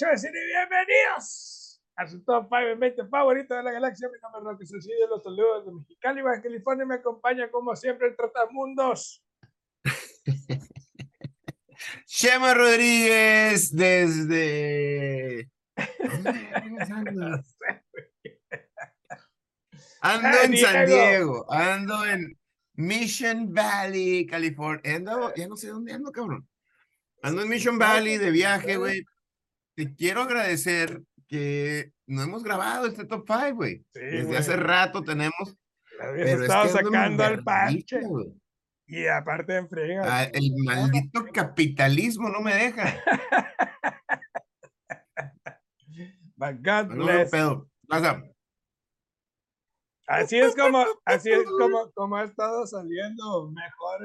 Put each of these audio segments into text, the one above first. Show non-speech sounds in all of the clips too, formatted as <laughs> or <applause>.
Muchas y bienvenidos a su top 5 en 20 favorito de la galaxia. Mi nombre es Roque Cecilio, los saludos de Mexicali, Baja California. Me acompaña como siempre el Tratamundos. <laughs> Chema Rodríguez desde... Ando en San Diego, ando en Mission Valley, California. Ando, ya no sé dónde ando, cabrón. Ando en Mission Valley de viaje, güey. Te quiero agradecer que no hemos grabado este top 5, güey. Desde hace rato tenemos. Pero estado sacando al parche. Y aparte en frega. Ah, el maldito capitalismo no me deja. <laughs> My God bless. pedo. Así es como, así es como, como ha estado saliendo mejor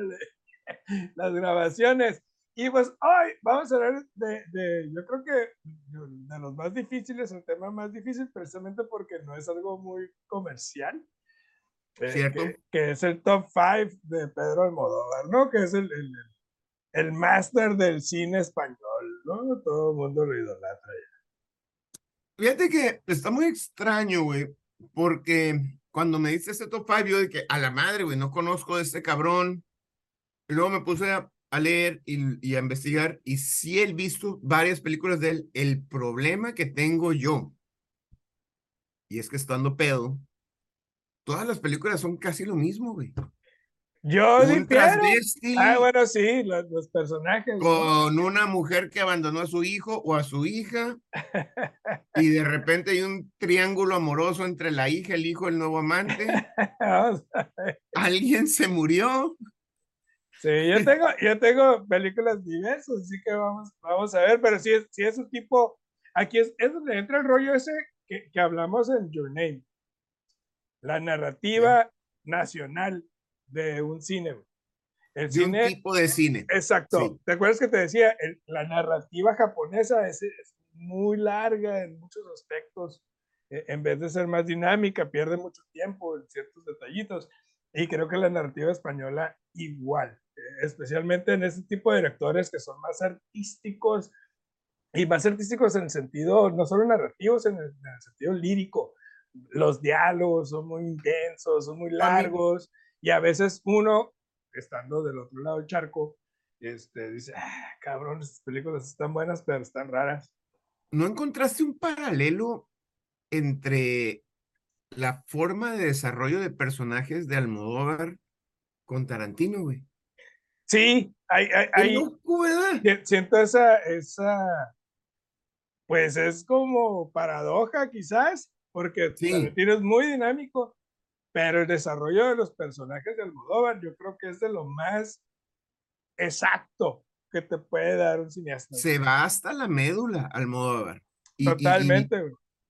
<laughs> las grabaciones. Y pues hoy vamos a hablar de, de, yo creo que de los más difíciles, el tema más difícil, precisamente porque no es algo muy comercial. Eh, ¿Cierto? Que, es el top 5 de Pedro Almodóvar, ¿no? Que es el, el, el máster del cine español, ¿no? Todo el mundo lo idolatra ya. Fíjate que está muy extraño, güey, porque cuando me diste este top 5, yo dije, a la madre, güey, no conozco a este cabrón. Y luego me puse a a leer y, a investigar y sí he visto varias películas de él. El problema que tengo yo, y es que estando pedo, todas las películas son casi lo mismo, güey. Yo Un Ah, bueno, sí, los, personajes. Con una mujer que abandonó a su hijo o a su hija. <laughs> y de repente hay un triángulo amoroso entre la hija, el hijo, el nuevo amante. <laughs> Alguien se murió. Sí, yo tengo, yo tengo películas diversas, así que vamos, vamos a ver, pero si es, si es un tipo, aquí es, es donde entra el rollo ese que, que hablamos en Your Name, la narrativa nacional de un cine. El cine, un tipo de cine. Exacto. ¿Te acuerdas que te decía? la narrativa japonesa es, es, muy larga en muchos aspectos. E, en vez de ser más dinámica, pierde mucho tiempo en ciertos detallitos. Y creo que la narrativa española igual especialmente en este tipo de directores que son más artísticos y más artísticos en el sentido, no solo narrativos, en el, sentido lírico. Los diálogos son muy intensos, son muy largos y a veces uno, estando del otro lado del charco, este, dice, ah, cabrón, estas películas están buenas, pero están raras. ¿No encontraste un paralelo entre la forma de desarrollo de personajes de Almodóvar con Tarantino, güey? Sí, hay, hay, siento esa, esa, pues es como paradoja quizás, porque sí. es muy dinámico, pero el desarrollo de los personajes de Almodóvar yo creo que es de lo más exacto que te puede dar un cineasta. Se va hasta la médula Almodóvar. Y, Totalmente.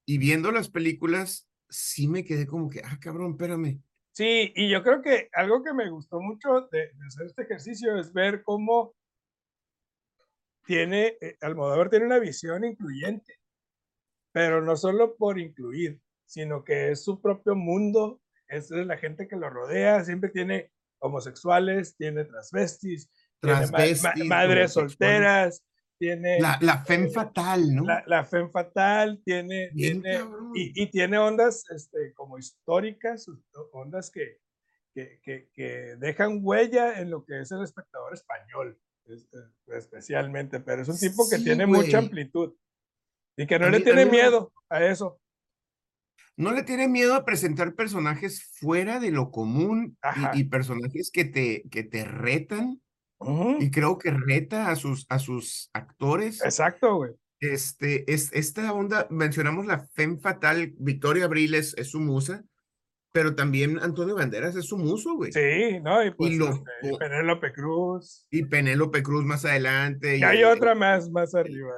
Y, y, viendo las películas, sí me quedé como que, ah, cabrón, espérame. Sí, y yo creo que algo que me gustó mucho de, hacer este ejercicio es ver cómo tiene, eh, Almodóvar tiene una visión incluyente, pero no solo por incluir, sino que es su propio mundo, es la gente que lo rodea, siempre tiene homosexuales, tiene transvestis, tiene madres solteras, tiene... La, la femme fatal, ¿no? La, la femme fatal, tiene... tiene y, y, tiene ondas este, como históricas, ondas que, que, que, que, dejan huella en lo que es el espectador español, especialmente, pero es un tipo que tiene mucha amplitud y que no le tiene miedo a eso. No le tiene miedo a presentar personajes fuera de lo común y, y, personajes que te, que te retan y creo que reta a sus, a sus actores. Exacto, güey. Este, es, esta onda, mencionamos la Femme Fatal, Victoria Abril es, su musa, pero también Antonio Banderas es su muso, güey. Sí, ¿no? Y, pues, este, Penélope Cruz. Y Penélope Cruz más adelante. Y, hay otra más, más arriba.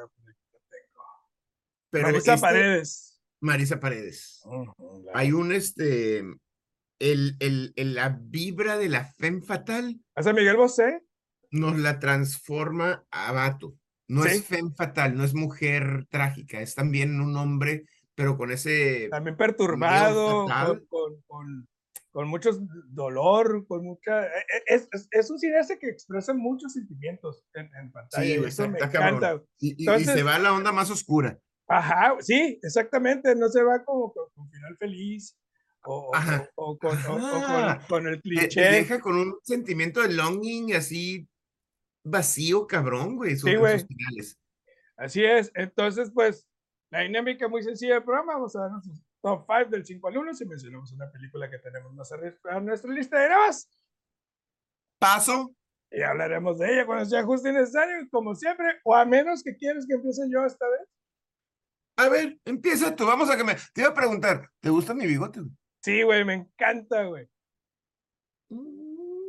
Pero Marisa este Paredes. Marisa Paredes. Hay un, este, el, el, el, la vibra de la Femme Fatal. ¿Hace Miguel Bosé? Nos la transforma a vato. No es femme fatal, no es mujer trágica, es también un hombre, pero con ese... También perturbado, con, con mucho dolor, con mucha... E, e, es, es, es un cineasta que expresa muchos sentimientos en, en pantalla. Sí, eso me encanta. Y, y, se va a la onda más oscura. Ajá, sí, exactamente, no se va como con, con final feliz. O, o, o, con, con, con, el cliché. Te, deja con un sentimiento de longing así vacío, cabrón, güey. Sí, güey. Así es. Entonces, pues, la dinámica muy sencilla del programa. Vamos a dar nuestros top 5 del 5 al 1 si mencionamos una película que tenemos más arriba en nuestra lista de grabas. Paso. Y hablaremos de ella cuando sea justo y necesario, como siempre, o a menos que quieres que empiece yo esta vez. A ver, empieza tú, vamos a que me... Te iba a preguntar, ¿te gusta mi bigote? Sí, güey, me encanta, güey.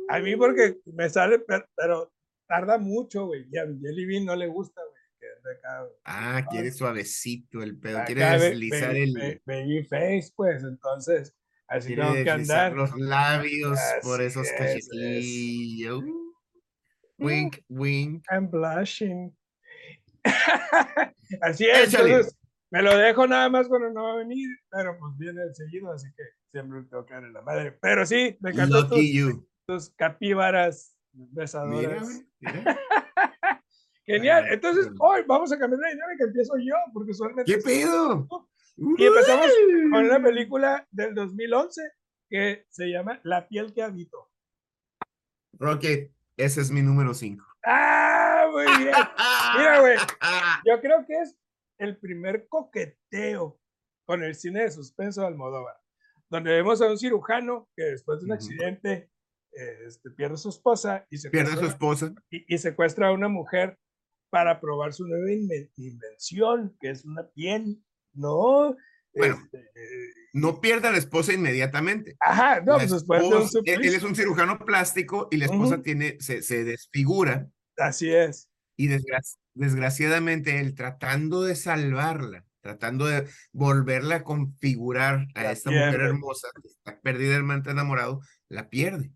A mí porque me sale, pero, tarda mucho, güey. Y a Jelly Bean no le gusta, güey. Ah, quiere suavecito el pedo, quiere deslizar el... Baby face, pues, entonces, así tengo que andar. los labios por esos cachetillos. Wink, wink. I'm blushing. <laughs> así es, entonces, me lo dejo nada más cuando no va a venir, pero pues viene seguido, así que siempre tengo que darle la madre. Pero sí, me encantó tus, tus, besadoras. <laughs> Genial. Entonces, hoy vamos a cambiar la dinámica. Empiezo yo, porque usualmente. ¿Qué pedo? Y empezamos con una película del 2011 que se llama La piel que habito. Rocket, ese es mi número 5. ¡Ah! Muy bien. <laughs> Mira, güey. Yo creo que es el primer coqueteo con el cine de suspenso de Almodóvar, donde vemos a un cirujano que después de un accidente este, pierde su esposa y pierde su esposa y, secuestra a una mujer para probar su nueva invención, que es una piel, ¿no? Bueno, este, no pierde a la esposa inmediatamente. Ajá, no, pues después de él, es un cirujano plástico y la esposa tiene, se, se desfigura. Así es. Y desgraciadamente él tratando de salvarla, tratando de volverla a configurar a esta mujer hermosa que está perdidamente enamorado, la pierde.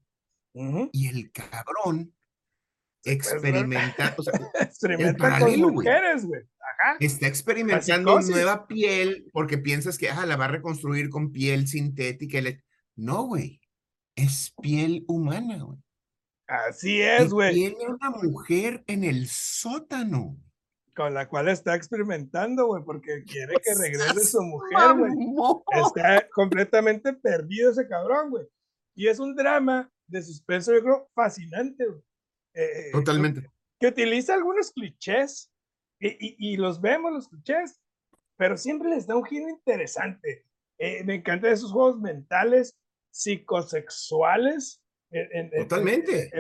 Y el cabrón experimenta, o sea, <laughs> experimenta con mujeres, güey. Está experimentando nueva piel porque piensas que ah, la va a reconstruir con piel sintética. No, güey. Es piel humana, güey. Así es, güey. Tiene una mujer en el sótano. Con la cual está experimentando, güey, porque quiere que <laughs> regrese su mujer, güey. Está completamente perdido ese cabrón, güey. Y es un drama de suspenso, yo creo, fascinante, güey. Eh, Totalmente. Que, utiliza algunos clichés y, y, los vemos, los clichés, pero siempre les da un giro interesante. Eh, me encantan esos juegos mentales, psicosexuales, Totalmente.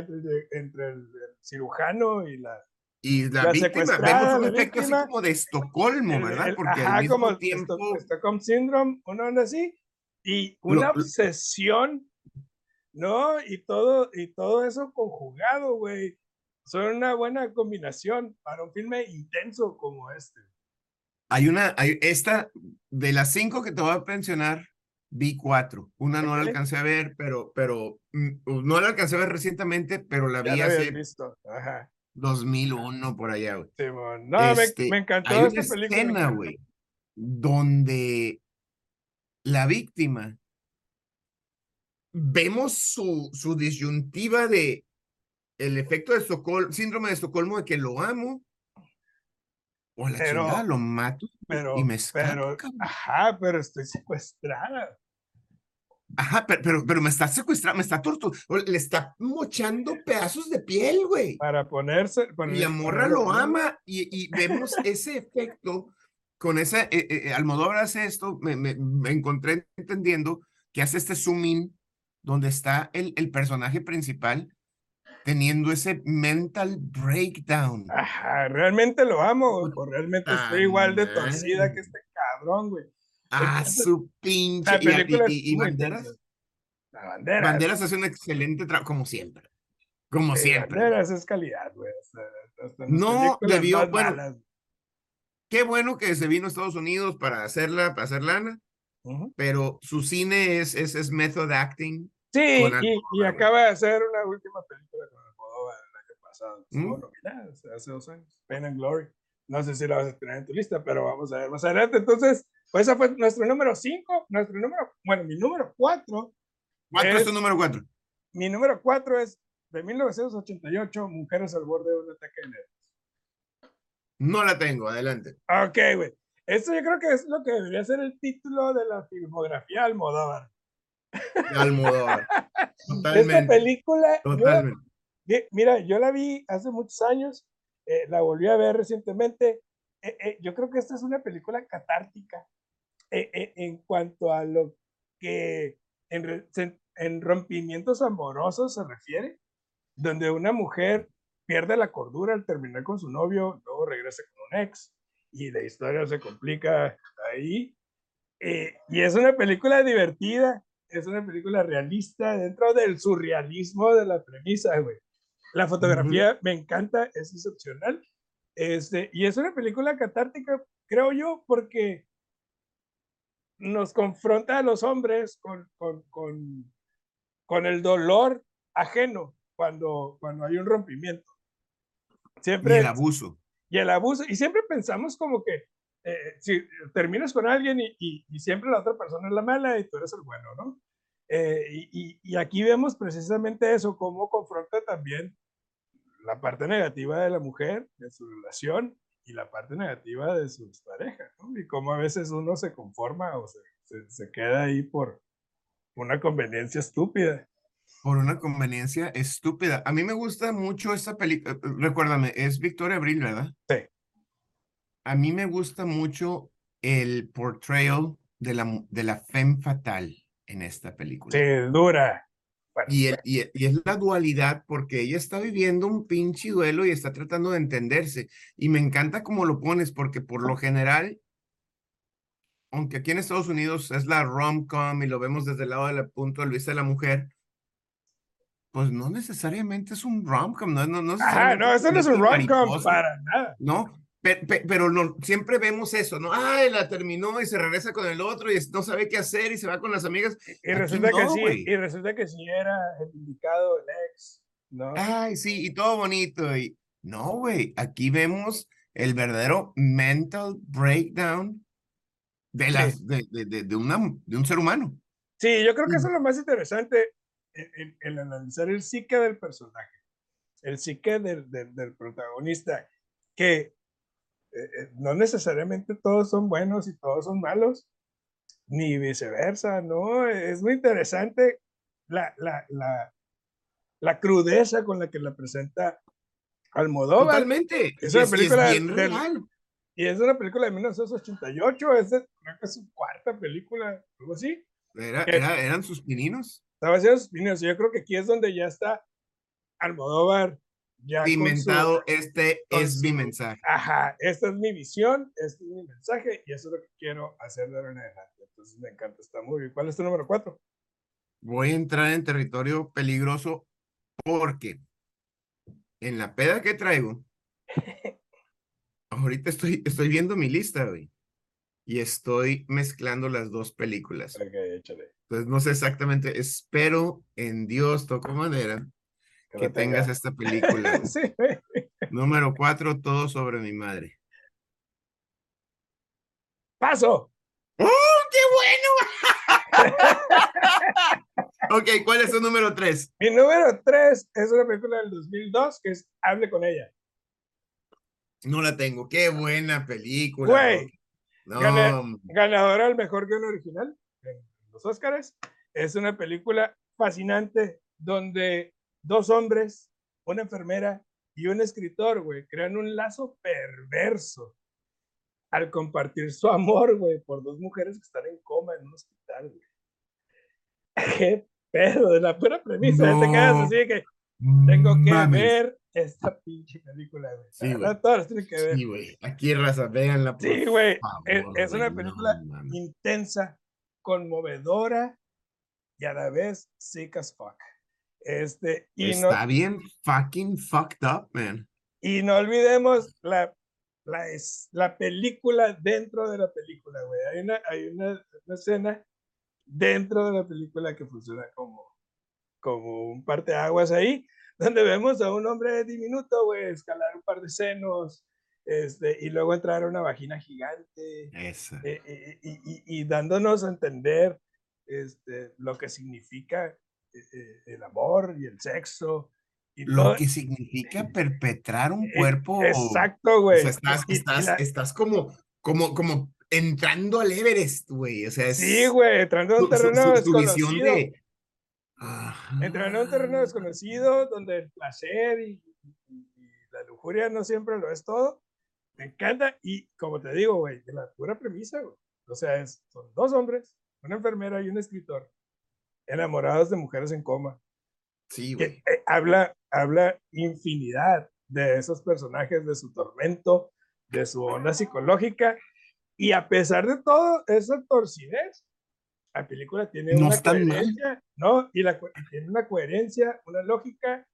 Entre, el, cirujano y la. Y la, víctima, vemos un efecto así como de Estocolmo, ¿verdad? Porque al mismo como tiempo. Stockholm Syndrome, una onda así, y una obsesión, ¿no? Y todo, y todo eso conjugado, güey. Son una buena combinación para un filme intenso como este. Hay una, hay esta, de las cinco que te voy a mencionar, vi cuatro. Una no la alcancé a ver, pero, pero mm, no la alcancé a ver recientemente, pero la vi hace visto. Ajá. 2001 por allá, güey. Sí, no, me, este, me, encantó hay una escena, güey, donde la víctima vemos su, su disyuntiva de el efecto de Estocolmo, síndrome de Estocolmo de que lo amo, o la pero, chingada, lo mato pero, y me escapo, Ajá, pero estoy secuestrada. Ajá, pero, pero, me está secuestrando, me está torturando, le está mochando pedazos de piel, güey. Para ponerse. y la morra lo ama y, y vemos <laughs> ese efecto con esa. Eh, eh, eh, Almodóvar hace esto, me, me, me, encontré entendiendo que hace este zoom in donde está el, el personaje principal teniendo ese mental breakdown. Ajá, realmente lo amo, güey, realmente estoy igual de torcida que este cabrón, güey. Ah, su pinche. Y, Banderas. La bandera. Banderas hace un excelente trabajo, como siempre. Como siempre. Banderas es calidad, güey. no debió, bueno. Qué bueno que se vino a Estados Unidos para hacerla, para hacer lana. Pero su cine es, es, es method acting. Sí, y, y, acaba de hacer una última película con Almodóvar el año pasado. ¿Mm? hace dos años. Pain and Glory. No sé si la vas a tener en tu lista, pero vamos a ver más adelante. Entonces, pues ese fue nuestro número 5, nuestro número, bueno, mi número 4, ¿Cuál es tu número cuatro? Mi número cuatro es de 1988, Mujeres al borde de un ataque de nervios. No la tengo, adelante. Ok, güey. Esto yo creo que es lo que debería ser el título de la filmografía Almodóvar. Almodóvar. <laughs> Totalmente. Esta película, Totalmente. mira, yo la vi hace muchos años, eh, la volví a ver recientemente. Eh, eh, yo creo que esta es una película catártica en cuanto a lo que en, en rompimientos amorosos se refiere, donde una mujer pierde la cordura al terminar con su novio, luego regresa con un ex y la historia se complica ahí. y es una película divertida, es una película realista dentro del surrealismo de la premisa, güey. La fotografía me encanta, es excepcional. Este, y es una película catártica, creo yo, porque nos confronta a los hombres con, con, con, con el dolor ajeno cuando, cuando hay un rompimiento. Siempre, y el abuso. Y el abuso. Y siempre pensamos como que eh, si terminas con alguien y, y, siempre la otra persona es la mala y tú eres el bueno, ¿no? Eh, y, y, aquí vemos precisamente eso, cómo confronta también la parte negativa de la mujer en su relación y la parte negativa de sus parejas, ¿no? Y cómo a veces uno se conforma o se, se, queda ahí por una conveniencia estúpida. Por una conveniencia estúpida. A mí me gusta mucho esta película, eh, recuérdame, es Victoria Abril, ¿verdad? Sí. A mí me gusta mucho el portrayal de la, de la femme fatal en esta película. Sí, dura. y, y, es la dualidad porque ella está viviendo un pinche duelo y está tratando de entenderse. Y me encanta cómo lo pones porque por lo general, aunque aquí en Estados Unidos es la rom-com y lo vemos desde el lado del punto de vista de la mujer, pues no necesariamente es un rom-com, no, no, no, no, eso no es un rom-com para nada. No, pero, no, siempre vemos eso, ¿no? Ay, la terminó y se regresa con el otro y no sabe qué hacer y se va con las amigas. Y, resulta que sí, y resulta que sí era el indicado el ex, ¿no? Ay, sí, y todo bonito. Y no, güey, aquí vemos el verdadero mental breakdown de, las, de, de, de, una, de un ser humano. Sí, yo creo que eso es lo más interesante, el, el, analizar el psique del personaje, el psique del, del, del protagonista, que eh, eh, no necesariamente todos son buenos y todos son malos, ni viceversa, ¿no? Es muy interesante la, la, la, la crudeza con la que la presenta Almodóvar. Totalmente. Es una película y es una película de 1988, es creo que es su cuarta película, algo así. Era, ¿Eran sus pininos? Estaba haciendo sus pininos, yo creo que aquí es donde ya está Almodóvar ya este es mi mensaje. Ajá, esta es mi visión, este es mi mensaje y eso es lo que quiero hacer de ahora en adelante. Entonces me encanta, está muy bien. ¿Cuál es tu número cuatro? Voy a entrar en territorio peligroso porque en la peda que traigo, <laughs> ahorita estoy, estoy viendo mi lista, güey, y estoy mezclando las dos películas. Ok, échale. Entonces no sé exactamente, espero en Dios, toco madera, que, tengas esta película. <laughs> Número cuatro, todo sobre mi madre. ¡Paso! ¡Oh, qué bueno! <laughs> ok, ¿cuál es tu número tres? Mi número tres es una película del 2002 que es Hable con ella. No la tengo. Qué buena película. Güey. No. ganadora del mejor guion original en los Oscars. Es una película fascinante donde dos hombres, una enfermera y un escritor, güey, crean un lazo perverso al compartir su amor, güey, por dos mujeres que están en coma en un hospital, güey. <laughs> Qué pedo, de la pura premisa, no, te quedas así que tengo que ver esta pinche película, güey. Sí, güey. Todas tienen que ver. Sí, güey. Aquí, raza, véanla. Por sí, güey. Es, es, una película intensa, conmovedora y a la vez sick as fuck. Este, y Está bien fucking fucked up, man. Y no olvidemos la, la, la película dentro de la película, güey. Hay, una, hay una, escena dentro de la película que funciona como, como un parteaguas ahí, donde vemos a un hombre diminuto, güey, escalar un par de senos, este, y luego entrar a una vagina gigante. Esa. Eh, eh, y, y, y, dándonos a entender este, lo que significa el amor y el sexo. Y lo que significa perpetrar un cuerpo. Exacto, güey. estás, estás, estás como, como, como entrando al Everest, güey. O sea, sí, güey, entrando a un terreno desconocido. Entrando a un terreno desconocido donde el placer y, la lujuria no siempre lo es todo. Me encanta y como te digo, güey, de la pura premisa, güey. O sea, es, son dos hombres, una enfermera y un escritor, enamorados de mujeres en coma. Sí, güey. Eh, habla, habla infinidad de esos personajes, de su tormento, de su onda psicológica y a pesar de todo esa torcidez, la película tiene una coherencia, ¿no? Y, la, tiene una coherencia, una lógica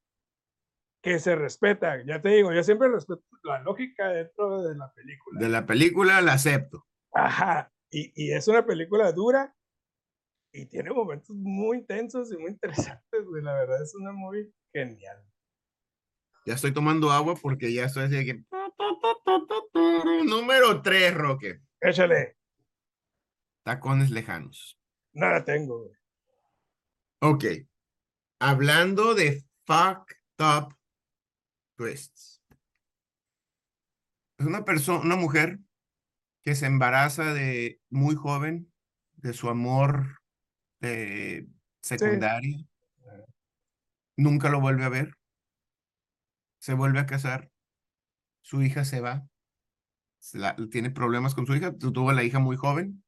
que se respeta. Ya te digo, yo siempre respeto la lógica dentro de la película. De la película la acepto. Ajá. Y, y es una película dura y tiene momentos muy intensos y muy interesantes, güey. La verdad es una muy genial. Ya estoy tomando agua porque ya estoy así que... Número 3, Roque. Échale. Tacones lejanos. No la tengo. Ok. Hablando de fucked up twists. Es una persona, una mujer que se embaraza de muy joven de su amor de secundaria. Nunca lo vuelve a ver. Se vuelve a casar. Su hija se va tiene problemas con su hija, tuvo a la hija muy joven,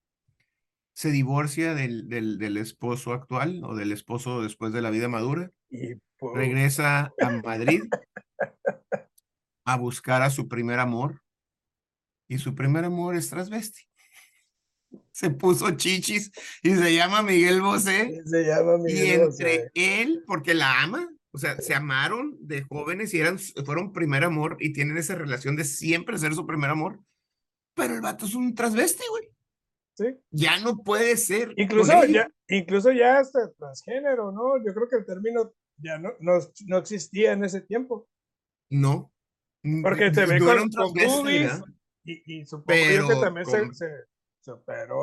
se divorcia del, del, del, esposo actual o del esposo después de la vida madura, y regresa a <laughs> Madrid a buscar a su primer amor y su primer amor es transvesti. Se puso chichis y se llama Miguel Bosé. Se llama Miguel y entre él, porque la ama, o sea, se amaron de jóvenes y eran, fueron primer amor y tienen esa relación de siempre ser su primer amor. Pero el vato es un transvesti, güey. Sí. Ya no puede ser. Incluso ya, incluso ya hasta transgénero, ¿no? Yo creo que el término ya no, no, no existía en ese tiempo. No. Porque te ve con, un y, y supongo Pero que también se,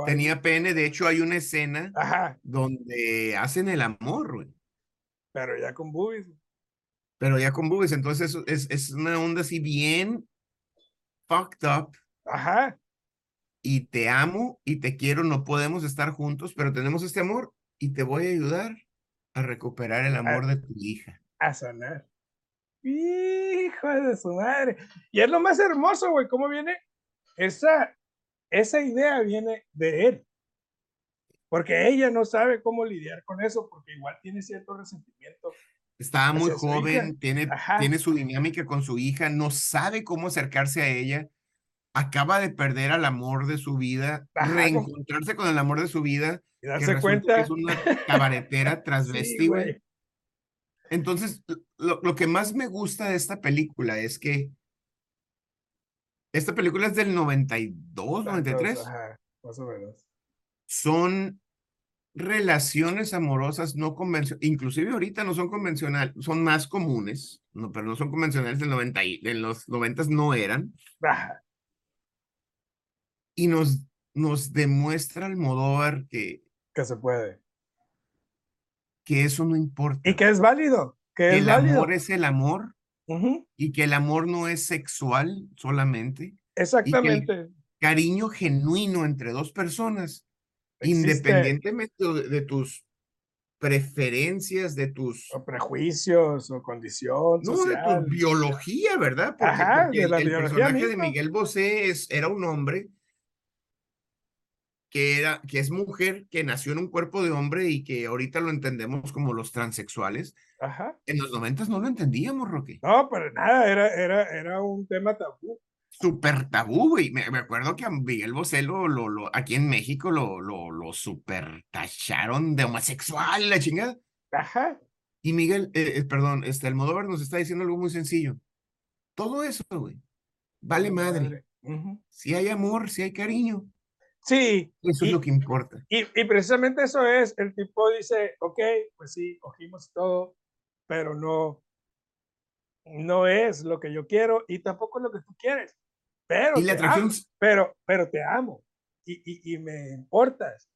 Tenía pene, de hecho hay una escena Ajá. donde hacen el amor, güey. Pero ya con boobies. Pero ya con boobies, entonces es, es una onda así bien fucked up. Ajá. Y te amo y te quiero, no podemos estar juntos, pero tenemos este amor y te voy a ayudar a recuperar el amor de tu hija. A sanar. Hijo de su madre. Y es lo más hermoso, güey, cómo viene esa, esa idea viene de él. Porque ella no sabe cómo lidiar con eso, porque igual tiene cierto resentimiento. Estaba muy joven, tiene, tiene su dinámica con su hija, no sabe cómo acercarse a ella, acaba de perder al amor de su vida, reencontrarse con el amor de su vida, y darse cuenta. que es una cabaretera <laughs> transvesti, Entonces, lo, lo que más me gusta de esta película es que esta película es del 92, 93. Ajá, más o menos son relaciones amorosas no convencionales, inclusive ahorita no son convencionales, son más comunes, no, pero no son convencionales del 90 y en los 90 no eran. Y nos, nos demuestra Almodóvar que que se puede. Que eso no importa. Y que es válido. Que, el amor es el amor y que el amor no es sexual solamente. Exactamente. cariño genuino entre dos personas Independientemente de, tus preferencias, de tus... O prejuicios o condición No, de tu biología, ¿verdad? Porque, Ajá, de la el, biología personaje de Miguel Bosé es, era un hombre que, era, que es mujer, que nació en un cuerpo de hombre y que ahorita lo entendemos como los transexuales. Ajá. En los noventas no lo entendíamos, Roque. No, para nada, era, era, era un tema tabú súper tabú, güey. Me, acuerdo que a Miguel Bosé lo, lo, aquí en México lo, lo, lo super tacharon de homosexual, la chingada. Ajá. Y Miguel, eh, eh, perdón, este Almodóvar nos está diciendo algo muy sencillo. Todo eso, güey, vale madre. Si hay amor, si hay cariño. Sí. Eso es lo que importa. Y, y, precisamente eso es, el tipo dice, ok, pues sí, cogimos todo, pero no, no es lo que yo quiero y tampoco es lo que tú quieres. Pero, ¿Y la te amo, pero, pero te amo y, y, y, me importas.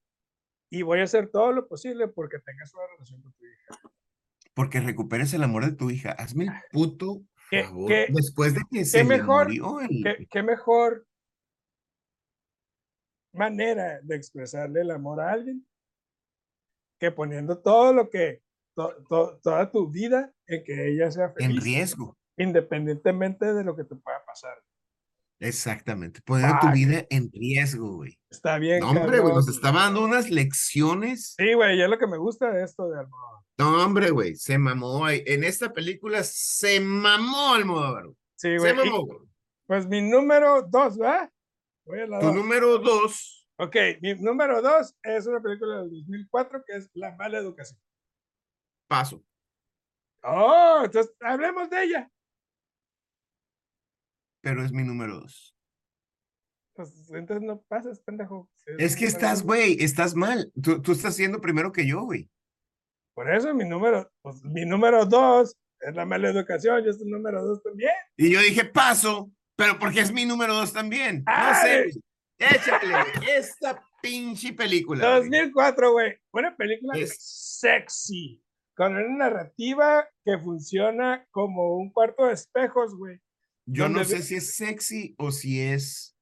y voy a hacer todo lo posible porque tengas una relación con tu hija. Porque recuperes el amor de tu hija. Hazme el puto ¿Qué, favor. qué- Después de que qué se mejor, murió el- qué, qué mejor manera de expresarle el amor a alguien que poniendo todo lo que, to- to- toda tu vida en que ella sea en feliz, riesgo. independientemente de lo que te pueda pasar. Exactamente. Poniendo tu Fuck. vida en riesgo, güey. Está bien. No, hombre, güey, nos estaba dando unas lecciones. Sí, güey, y es lo que me gusta de esto de Almodóvar. No, hombre, güey, se mamó. En esta película se mamó Almodóvar. güey. Sí, Se güey. y, mamó. Pues mi número dos, ¿verdad? Tu dos. número dos, Ok, mi número dos es una película del 2004 que es La mala educación. paso. Oh, entonces hablemos de ella. Pero es mi número dos. Pues entonces no pases, pendejo. Si Es que estás, güey, estás mal. Tú, tú estás siendo primero que yo, güey. Por eso mi número, pues mi número dos es la mala educación, yo es el número dos también. Y yo dije, paso, pero porque es mi número dos también. No sé. Échale, esta pinche película. güey. 2004, güey. Una película Es- sexy, con una narrativa que funciona como un cuarto de espejos, güey. Yo no sé si es sexy o si es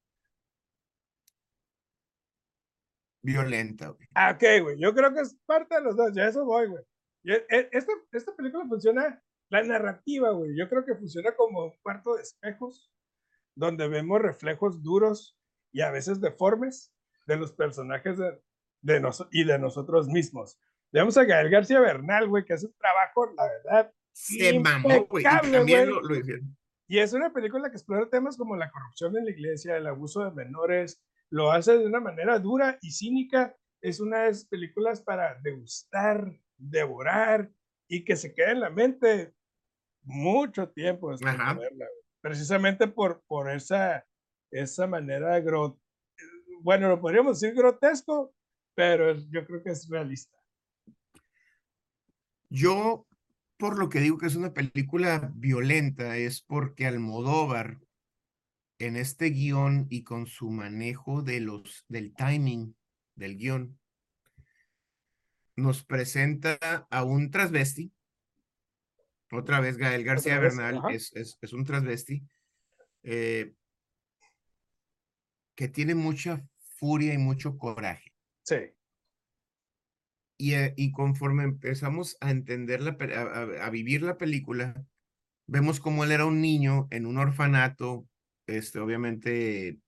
violenta, güey. Ah, ok, güey. Yo creo que es parte de los dos. Ya eso voy, güey. E- Esta, esta película funciona, la narrativa, güey. Yo creo que funciona como un cuarto de espejos, donde vemos reflejos duros y a veces deformes de los personajes de, de nos- y de nosotros mismos. Vemos a Gael García Bernal, güey, que hace un trabajo, la verdad. Se mamó, güey. Y lo, lo. Y es una película que explora temas como la corrupción en la iglesia, el abuso de menores, lo hace de una manera dura y cínica. Es una de esas películas para degustar, devorar y que se quede en la mente mucho tiempo después Ajá. de verla. güey. Precisamente por, por esa, esa manera, gro- bueno, lo podríamos decir grotesco, pero yo creo que es realista. Yo, por lo que digo que es una película violenta, es porque Almodóvar, en este guion y con su manejo de los, del timing del guion, nos presenta a un transvesti. Otra vez Gael García vez, Bernal es, es, es un transvesti eh, que tiene mucha furia y mucho coraje. Sí, Y, eh, y conforme empezamos a entender, la, a, a- vivir la película, vemos cómo él era un niño en un orfanato, este, obviamente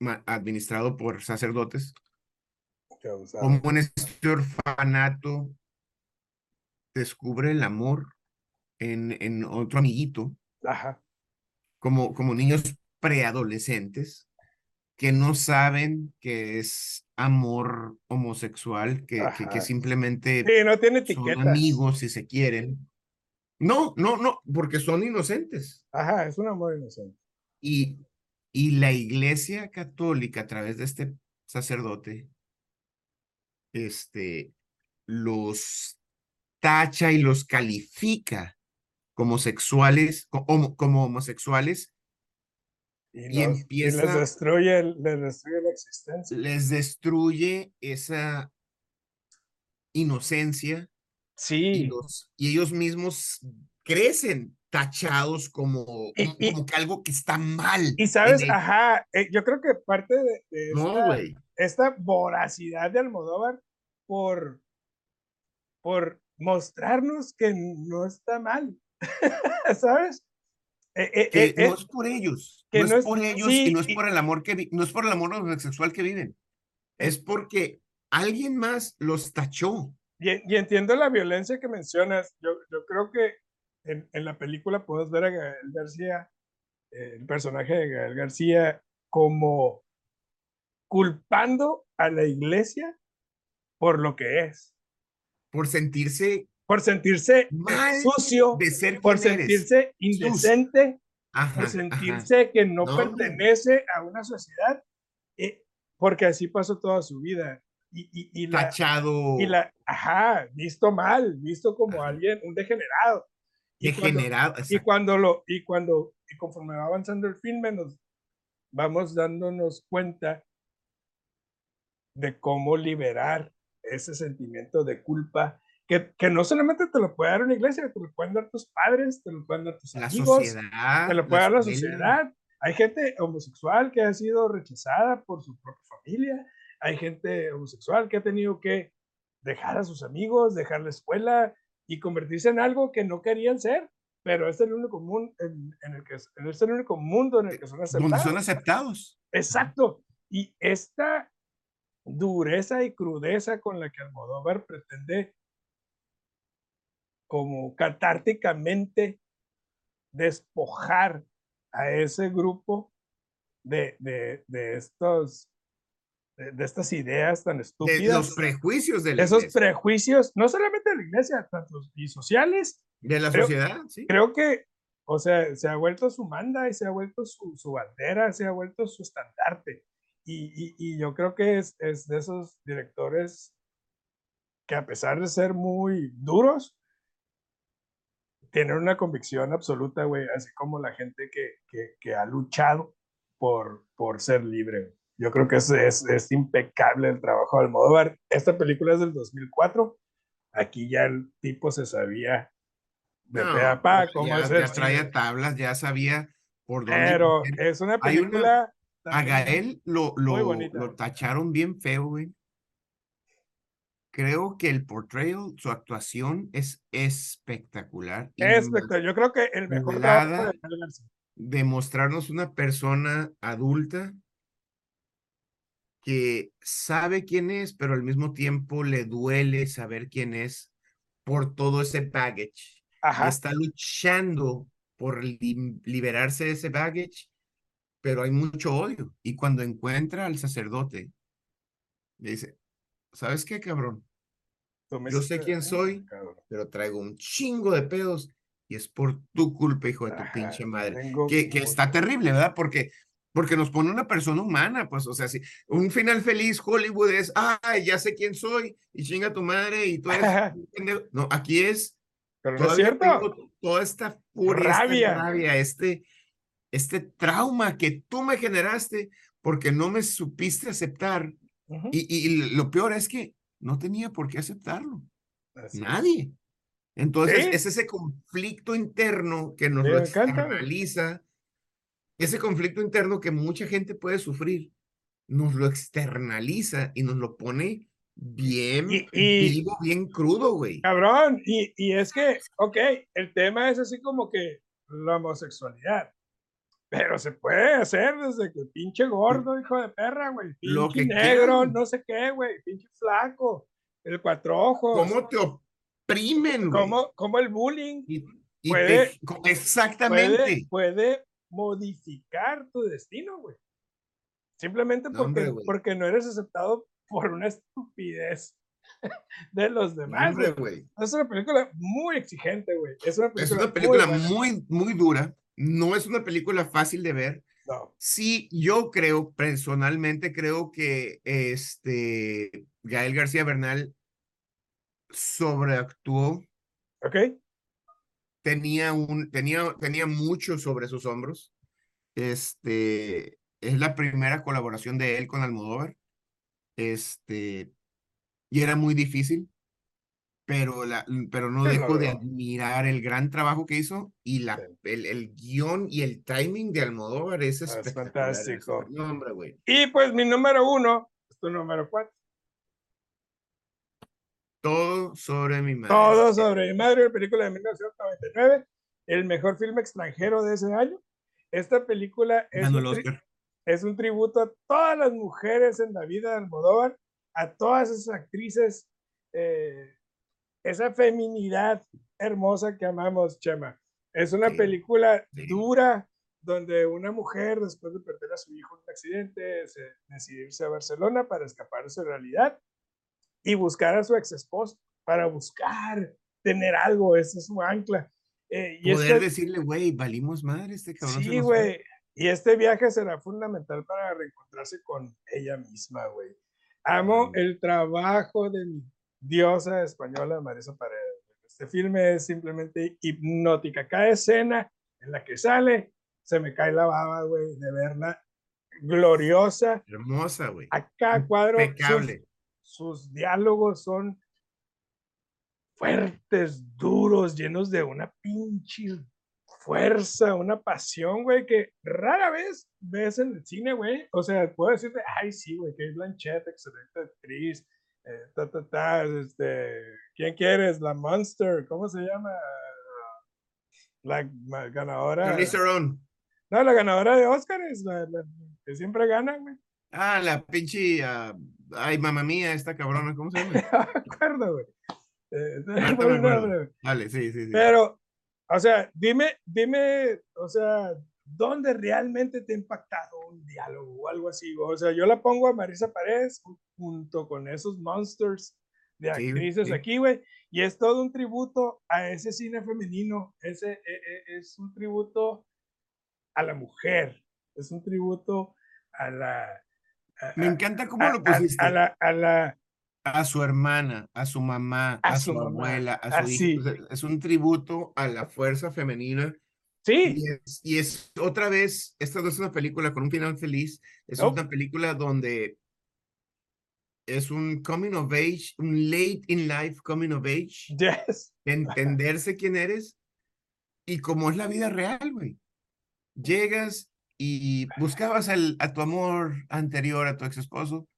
ma- administrado por sacerdotes, como en este orfanato descubre el amor en, en otro amiguito, Ajá, como, como niños preadolescentes que no saben que es amor homosexual, que, que, simplemente sí, no tiene son amigos si se quieren. No, no, no, porque son inocentes. Ajá, es un amor inocente. Y, y la iglesia católica, a través de este sacerdote, este, los tacha y los califica como sexuales, co- homo- como homosexuales, Y, Y los- y les destruye, les destruye la existencia. les destruye esa inocencia y, Sí, los, y ellos mismos crecen tachados como, Y- como, como que algo que está mal. y sabes, ajá, eh, yo creo que parte de, de esta, esta voracidad de Almodóvar por, por mostrarnos que no está mal, <laughs> ¿sabes? Eh, eh, Que eh, eh, no es por ellos, que no, no es por ellos sí, y no es por el amor que no es por el amor homosexual que viven. Es porque alguien más los tachó. y, y entiendo la violencia que mencionas. Yo, yo creo que en, en la película puedes ver a Gael García, eh, el personaje de Gael García, como culpando a la iglesia por lo que es, por sentirse por sentirse Mal sucio, de ser por quien eres. sentirse indecente, Ajá, por ajá. sentirse que no, No, pertenece a una sociedad, eh, porque así pasó toda su vida. Y, y, y la, tachado, y la, ajá, visto mal, visto como Ajá. alguien, un degenerado. Y cuando, degenerado. y exacto. cuando lo, y cuando, y conforme va avanzando el filme, nos vamos dándonos cuenta de cómo liberar ese sentimiento de culpa que, que, no solamente te lo puede dar una iglesia, te lo pueden dar tus padres, te lo pueden dar tus la amigos, sociedad, te lo puede dar la sociedad. Hay gente homosexual que ha sido rechazada por su propia familia, hay gente homosexual que ha tenido que dejar a sus amigos, dejar la escuela y convertirse en algo que no querían ser, pero es el único, mundo en, en el que, es el único mundo en el que son aceptados. Donde son aceptados. Exacto. Y esta dureza y crudeza con la que Almodóvar pretende como catárticamente despojar a ese grupo de, de, de estos de, estas ideas tan estúpidas. De los prejuicios de la Esos prejuicios, no solamente de la iglesia, tanto y sociales. De la sociedad, sí. Creo que, o sea, se ha vuelto su manda y se ha vuelto su, su bandera, se ha vuelto su estandarte. Y, y, y yo creo que es, es, de esos directores que a pesar de ser muy duros, tienen una convicción absoluta, güey, así como la gente que, que, que ha luchado por, por ser libre. Yo creo que es, es, es, impecable el trabajo de Almodóvar. Esta película es del 2004. Aquí ya el tipo se sabía de no, pe a pa cómo ya, ya traía tablas, ya sabía por dónde. Pero es una película. Una, a Gael lo, lo, lo tacharon bien feo, güey. Creo que el portrayal, su actuación es espectacular. Espectacular. Yo creo que el mejor trabajo de, mostrarnos una persona adulta que sabe quién es, pero al mismo tiempo le duele saber quién es por todo ese baggage. Ajá. Está luchando por li liberarse de ese baggage, pero hay mucho odio. Y cuando encuentra al sacerdote, le dice, ¿sabes qué, cabrón? Yo sé quién soy, pero traigo un chingo de pedos y es por tu culpa, hijo de tu Ajá, pinche madre. Que, que, está terrible, ¿verdad? Porque porque nos pone una persona humana, pues, o sea, si un final feliz Hollywood es, ay, ya sé quién soy, y chinga tu madre, y tú eres, <laughs> no, aquí es, pero no es cierto. toda esta furia, rabia. Esta rabia, este, este trauma que tú me generaste porque no me supiste aceptar, uh -huh. y, y, lo peor es que no tenía por qué aceptarlo, Así nadie. Entonces, ¿Sí? es ese conflicto interno que nos lo externaliza, ese conflicto interno que mucha gente puede sufrir, nos lo externaliza y nos lo pone bien y, y vivo, bien crudo, güey. Cabrón, y, y es que, ok, el tema es así como que la homosexualidad, pero se puede hacer desde que pinche gordo, hijo de perra, güey, pinche Lo que negro, quieran. no sé qué, güey, pinche flaco, el cuatro ojos. ¿Cómo te oprimen, güey? ¿Cómo, cómo el bullying Y, y puede, te- exactamente. puede, puede modificar tu destino, güey. Simplemente porque, hombre, porque no eres aceptado por una estupidez <laughs> de los demás, hombre, güey. Es una película muy exigente, güey. Es una película, Es una película muy, buena. muy, muy dura. No es una película fácil de ver. No. Sí, yo creo, personalmente creo que este Gael García Bernal sobreactuó, ¿Ok? tenía un, tenía, tenía mucho sobre sus hombros. Este, es la primera colaboración de él con Almodóvar. Este, y era muy difícil, pero, la, pero no dejo no, de admirar el gran trabajo que hizo y la, Sí. el, el guion y el timing de Almodóvar es Es espectacular. fantástico. No, hombre, güey. Y pues mi número uno es tu número cuatro. Todo sobre mi madre. Todo sobre mi madre, película de 1999, el mejor filme extranjero de ese año. Esta película es un, tri- es un tributo a todas las mujeres en la vida de Almodóvar, a todas esas actrices, eh, esa feminidad hermosa que amamos, Chema. Es una Sí, película sí. dura donde una mujer, después de perder a su hijo en un accidente, se decide irse a Barcelona para escapar de su realidad y buscar a su ex esposo, para buscar tener algo, ese es su ancla. Eh, y Poder este- decirle, güey, valimos madre, este cabrón. Sí, nos fue". güey. Y este viaje será fundamental para reencontrarse con ella misma, güey. Amo el trabajo de mi diosa española, Marisa Paredes. Este filme es simplemente hipnótica. Cada escena en la que sale, se me cae la baba, güey, de verla gloriosa. Hermosa, güey. A cada cuadro, Impecable. sus diálogos son fuertes, duros, llenos de una pinche fuerza, una pasión, güey, que rara vez ves en el cine, güey. O sea, puedo decirte, ay, sí, güey, que es Blanchett, excelente actriz, eh, ta, ta, ta, este, ¿quién quieres? La Monster, ¿cómo se llama? La, ganadora. No, la ganadora de Oscars, la, que siempre gana, güey. Ah, la pinche, uh, ay, mamá mía, esta cabrona, ¿cómo se llama? <laughs> no me acuerdo, güey. Eh, Vale, sí, sí, sí. Pero o sea, dime, dime, o sea, ¿dónde realmente te ha impactado un diálogo o algo así? O sea, yo la pongo a Marisa Paredes junto con esos monsters de actrices aquí, güey, y es todo un tributo a ese cine femenino, ese e, e, es un tributo a la mujer, es un tributo a la... Me encanta cómo lo pusiste. A, la, a la a su hermana, a su mamá, a, su, abuela, a su hijo. Es un tributo a la fuerza femenina. Sí. Y es, otra vez, esta no es una película con un final feliz, es una película donde es un coming of age, un late in life coming of age. Yes. <laughs> Entenderse quién eres y cómo es la vida real, güey. Llegas y buscabas al, a tu amor anterior, a tu ex esposo,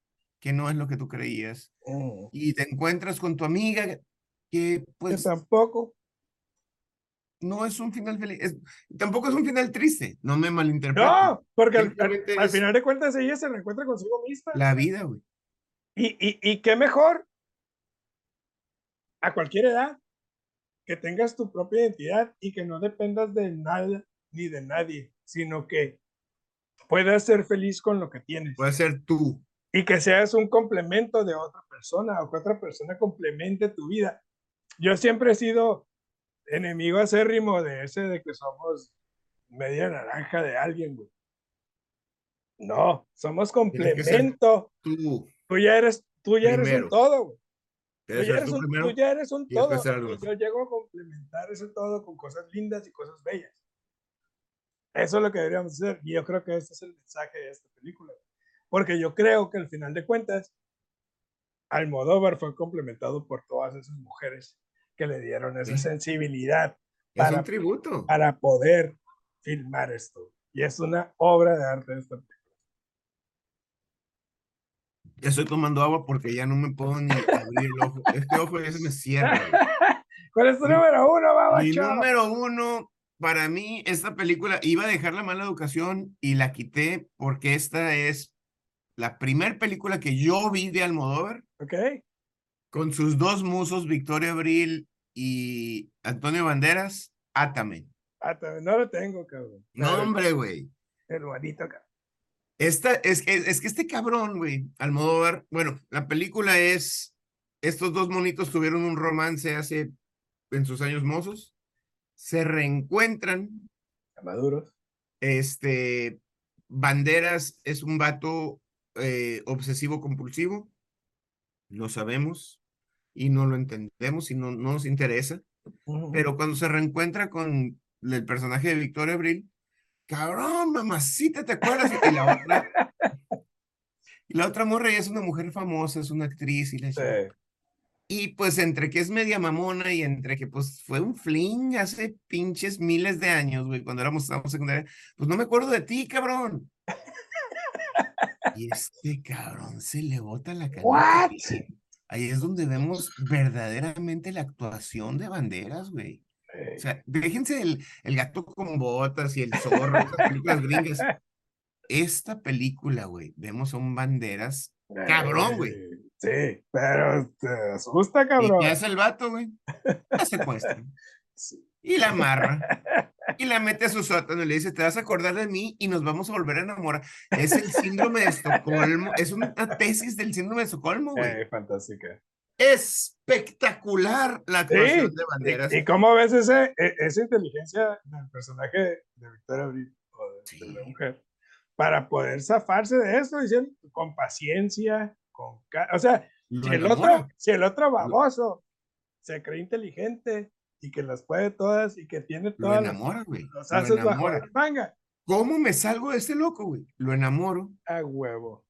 que no es lo que tú creías. Oh. Y te encuentras con tu amiga que pues... tampoco. No es un final feliz, tampoco es un final triste, no me malinterpretes. No, porque al, final de cuentas ella se reencuentra consigo misma. La vida, güey. Y, y, y qué mejor a cualquier edad que tengas tu propia identidad y que no dependas de nada ni de nadie, sino que puedas ser feliz con lo que tienes. Puedes ser tú y que seas un complemento de otra persona o que otra persona complemente tu vida. Yo siempre he sido enemigo acérrimo de ese de que somos media naranja de alguien, güey. No, somos complemento. Tú. tú. ya eres, tú ya eres un todo, güey. Tú ya, eres un, tú ya eres un todo. Y yo llego a complementar ese todo con cosas lindas y cosas bellas. Eso es lo que deberíamos hacer. Y yo creo que este es el mensaje de esta película. Porque yo creo que al final de cuentas, Almodóvar fue complementado por todas esas mujeres que le dieron esa sensibilidad para, tributo. para poder filmar esto. Y es una obra de arte esta película. Ya estoy tomando agua porque ya no me puedo ni abrir el ojo. Este ojo ya se me cierra. <laughs> ¿Cuál es tu número uno, babacho? Mi número uno, para mí, esta película iba a dejar la mala educación y la quité porque esta es la primera película que yo vi de Almodóvar. Ok. Con sus dos musos, Victoria Abril y Antonio Banderas, Átame. Átame, no lo tengo, cabrón. No, hombre, güey. Hermanito, cabrón. Esta, es, es, es que este cabrón, güey, Almodóvar, bueno, la película es, estos dos monitos tuvieron un romance hace, en sus años mozos, se reencuentran. Maduros. Este, Banderas es un vato eh, obsesivo compulsivo, lo sabemos y no lo entendemos y no, nos interesa, pero cuando se reencuentra con el personaje de Victoria Abril, cabrón, mamacita, ¿te acuerdas? Y la otra, y la otra morra es una mujer famosa, es una actriz y Y pues entre que es media mamona y entre que pues fue un fling hace pinches miles de años, güey, cuando éramos, estábamos secundaria, pues no me acuerdo de ti, cabrón. <laughs> Y este cabrón se le bota la cara. Ahí es donde vemos verdaderamente la actuación de banderas, güey. O sea, déjense el, el gato con botas y el zorro, esas películas gringas. Esta película, güey, vemos son banderas cabrón, güey. Sí, pero te asusta, cabrón. ¿Y qué hace el vato, güey? La secuestra. <laughs> Y la amarra <laughs> y la mete a su sótano y le dice, te vas a acordar de mí y nos vamos a volver a enamorar. Es el síndrome de Estocolmo, es una tesis del síndrome de Estocolmo, güey. Eh, fantástica. Espectacular la actuación de Banderas. ¿Y, cómo ves ese, e, esa inteligencia del personaje de Victoria Abril, o de, la mujer, para poder zafarse de esto, diciendo, con paciencia, con... O sea, si el, otro, si el otro baboso se cree inteligente, y que las puede todas y que tiene todas. Lo enamora, güey. Los haces bajo la manga. ¿Cómo me salgo de ese loco, güey? Lo enamoro. A huevo.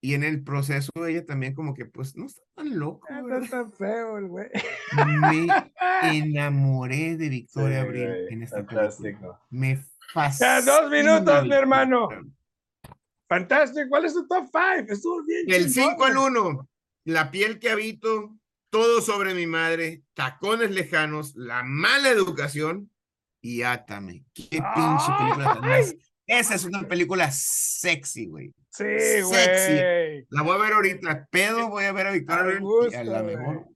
y en el proceso ella también como que pues no está tan loco, Ah, No está tan feo el güey. Me <laughs> enamoré de Victoria Sí, Abril güey, en esta película. Me Ya, fascina. dos minutos, mi hermano. Fantástico. ¿Cuál es tu top 5? Estuvo bien. Chingón, 5 al güey. 1, La piel que habito, Todo sobre mi madre, Tacones lejanos, La mala educación y Átame. Qué pinche película tan. Esa es una película sexy, güey. Sí, Sexy. güey. La voy a ver ahorita, pedo, voy a ver a Victoria gusto, a la mejor.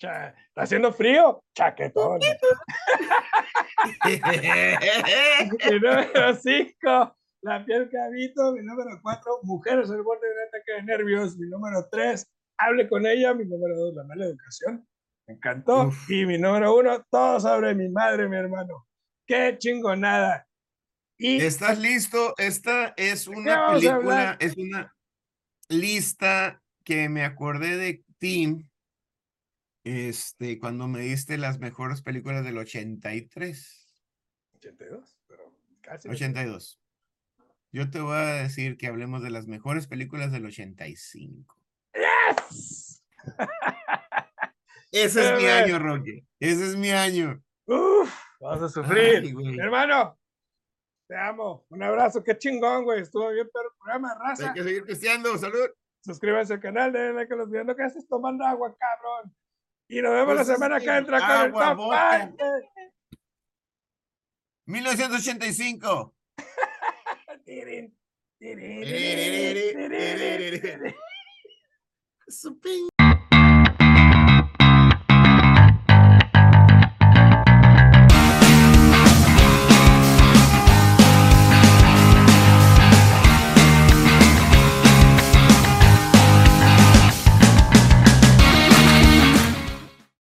¿Está haciendo frío? Chaquetón. <laughs> <laughs> Mi número 5, La piel que habito. Mi número 4, Mujeres al borde de un ataque de nervios. Mi número 3, Hable con ella. Mi número 2, La mala educación. Me encantó. Uf. Y mi número 1, Todo sobre mi madre, mi hermano. Qué chingonada. Y ¿Estás listo? Esta es una película, es una lista que me acordé de Tim, este, cuando me diste las mejores películas del 83, 82, pero casi. 82. Yo te voy a decir que hablemos de las mejores películas del 85. ¡Yes! <laughs> Ese es mi año, Roque. Ese es mi año. Uf, vamos a sufrir. Ay, güey. Mi hermano, te amo. Un abrazo. Qué chingón, güey. Estuvo bien, pero el programa, Hay raza. que seguir pisteando. Salud. Suscríbanse al canal, denle like a los videos. No que estés tomando agua, cabrón. Y nos vemos Pues la semana que entra con el top. 5. 1985. <laughs> So ping.